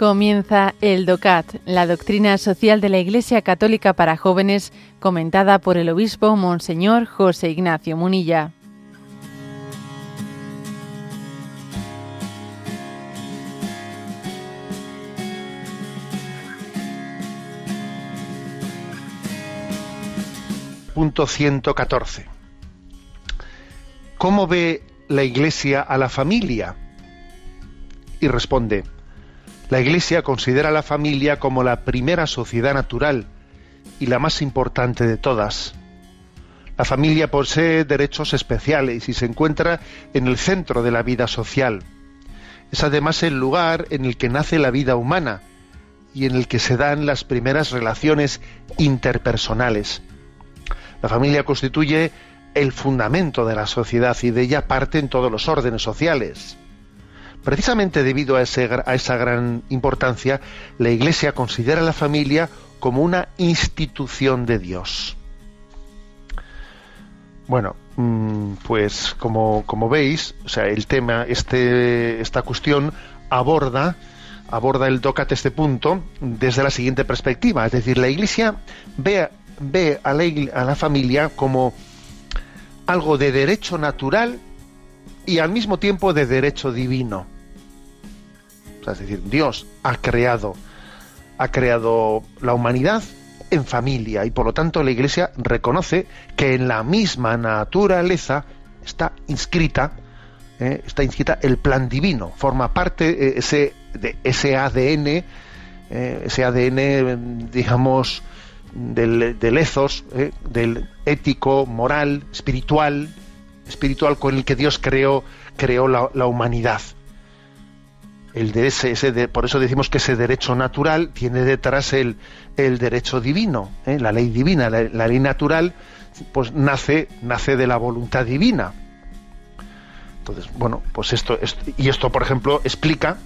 Comienza el DOCAT, la doctrina social de la Iglesia Católica para jóvenes, comentada por el obispo Monseñor José Ignacio Munilla. Punto 114. ¿Cómo ve la Iglesia a la familia? Y responde, la Iglesia considera a la familia como la primera sociedad natural y la más importante de todas. La familia posee derechos especiales y se encuentra en el centro de la vida social. Es además el lugar en el que nace la vida humana y en el que se dan las primeras relaciones interpersonales. La familia constituye el fundamento de la sociedad y de ella parten todos los órdenes sociales. Precisamente debido a, esa gran importancia, la Iglesia considera a la familia como una institución de Dios. Bueno, mm, pues como, veis, o sea, el tema, este, esta cuestión aborda, aborda el DOCAT este punto desde la siguiente perspectiva. Es decir, la Iglesia ve, ve a, la, a la familia como algo de derecho natural y al mismo tiempo de derecho divino. es decir, Dios ha creado, ha creado la humanidad en familia y por lo tanto la Iglesia reconoce que en la misma naturaleza está inscrita, eh, está inscrita el plan divino, forma parte eh, ese, de ese ADN, eh, ese ADN, digamos, del, del ethos, del ético, moral, espiritual, espiritual con el que Dios creó, creó la, humanidad. El de ese, ese por eso decimos que ese derecho natural tiene detrás el, el derecho divino, ¿eh? la ley divina, la, ley natural, pues nace, nace de la voluntad divina. Entonces, bueno, pues esto, y esto, por ejemplo, explica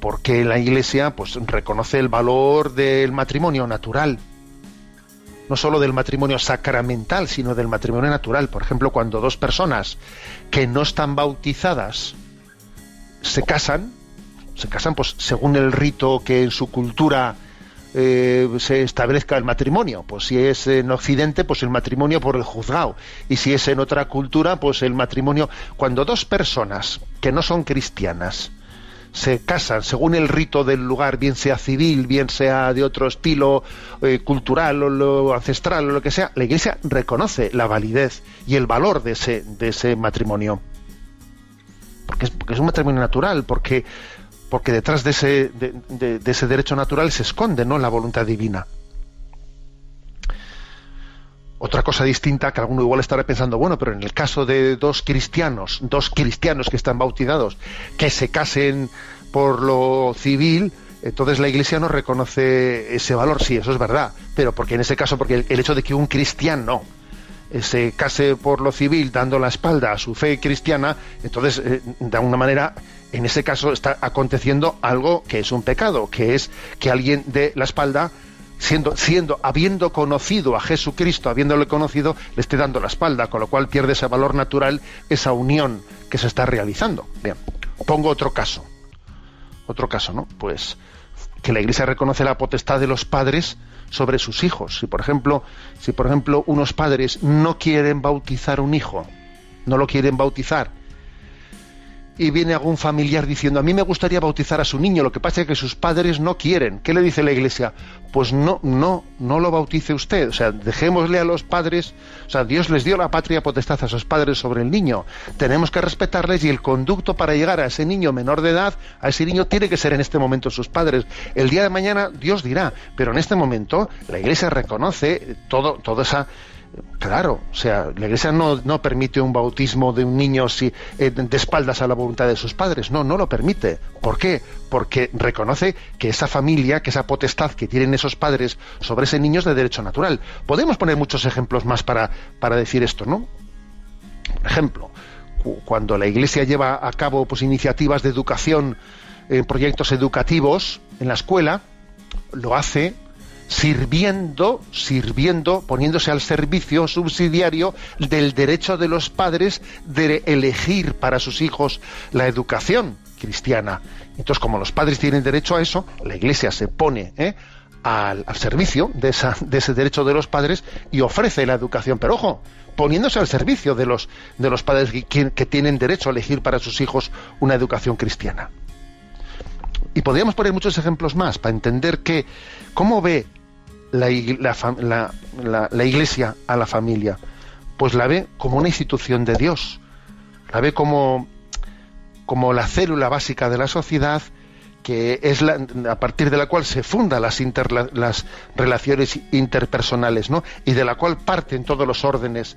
por qué la Iglesia pues, reconoce el valor del matrimonio natural no solo del matrimonio sacramental, sino del matrimonio natural. Por ejemplo, cuando dos personas que no están bautizadas se casan, se casan pues según el rito que en su cultura eh, se establezca el matrimonio. Pues si es en Occidente, pues el matrimonio por el juzgado. Y si es en otra cultura, pues el matrimonio. Cuando dos personas que no son cristianas se casan según el rito del lugar, bien sea civil, bien sea de otro estilo eh, cultural o lo ancestral o lo que sea, la Iglesia reconoce la validez y el valor de ese, de ese matrimonio. Porque es, es un matrimonio natural, porque, porque detrás de ese, de ese derecho natural se esconde ¿no? la voluntad divina. Otra cosa distinta que alguno igual estará pensando, bueno, pero en el caso de dos cristianos, dos cristianos que están bautizados, que se casen por lo civil, entonces la Iglesia no reconoce ese valor. Sí, eso es verdad, pero porque en ese caso, porque el, hecho de que un cristiano eh, se case por lo civil dando la espalda a su fe cristiana, entonces eh, de alguna manera en ese caso está aconteciendo algo que es un pecado, que es que alguien dé la espalda siendo, siendo, habiendo conocido a Jesucristo, habiéndole conocido, le esté dando la espalda, con lo cual pierde ese valor natural, esa unión que se está realizando. Bien, pongo otro caso. Otro caso, ¿no? Pues que la Iglesia reconoce la potestad de los padres sobre sus hijos. Si por ejemplo, si por ejemplo unos padres no quieren bautizar un hijo, no lo quieren bautizar, y viene algún familiar diciendo, a mí me gustaría bautizar a su niño, lo que pasa es que sus padres no quieren. ¿Qué le dice la iglesia? Pues no, no, no lo bautice usted. O sea, dejémosle a los padres, o sea, Dios les dio la patria potestad a sus padres sobre el niño. Tenemos que respetarles y el conducto para llegar a ese niño menor de edad, a ese niño tiene que ser en este momento sus padres. El día de mañana Dios dirá, pero en este momento la iglesia reconoce todo, toda esa Claro, o sea, la Iglesia no, no permite un bautismo de un niño si, eh, de espaldas a la voluntad de sus padres. No, no lo permite. ¿Por qué? Porque reconoce que esa familia, que esa potestad que tienen esos padres sobre ese niño es de derecho natural. Podemos poner muchos ejemplos más para, para decir esto, ¿no? Por ejemplo, cuando la Iglesia lleva a cabo pues, iniciativas de educación, proyectos educativos en la escuela, lo hace sirviendo, sirviendo, poniéndose al servicio subsidiario del derecho de los padres de elegir para sus hijos la educación. cristiana. Entonces, como los padres tienen derecho a eso, la Iglesia se pone ¿eh? al, servicio de, ese derecho de los padres y ofrece la educación. Pero ojo, poniéndose al servicio de los, de los padres que, tienen derecho a elegir para sus hijos una educación cristiana. Y podríamos poner muchos ejemplos más para entender que cómo ve la, la, Iglesia a la familia. Pues la ve como una institución de Dios, la ve como, como la célula básica de la sociedad que es la, a partir de la cual se fundan las, las relaciones interpersonales, ¿no? Y de la cual parten todos los órdenes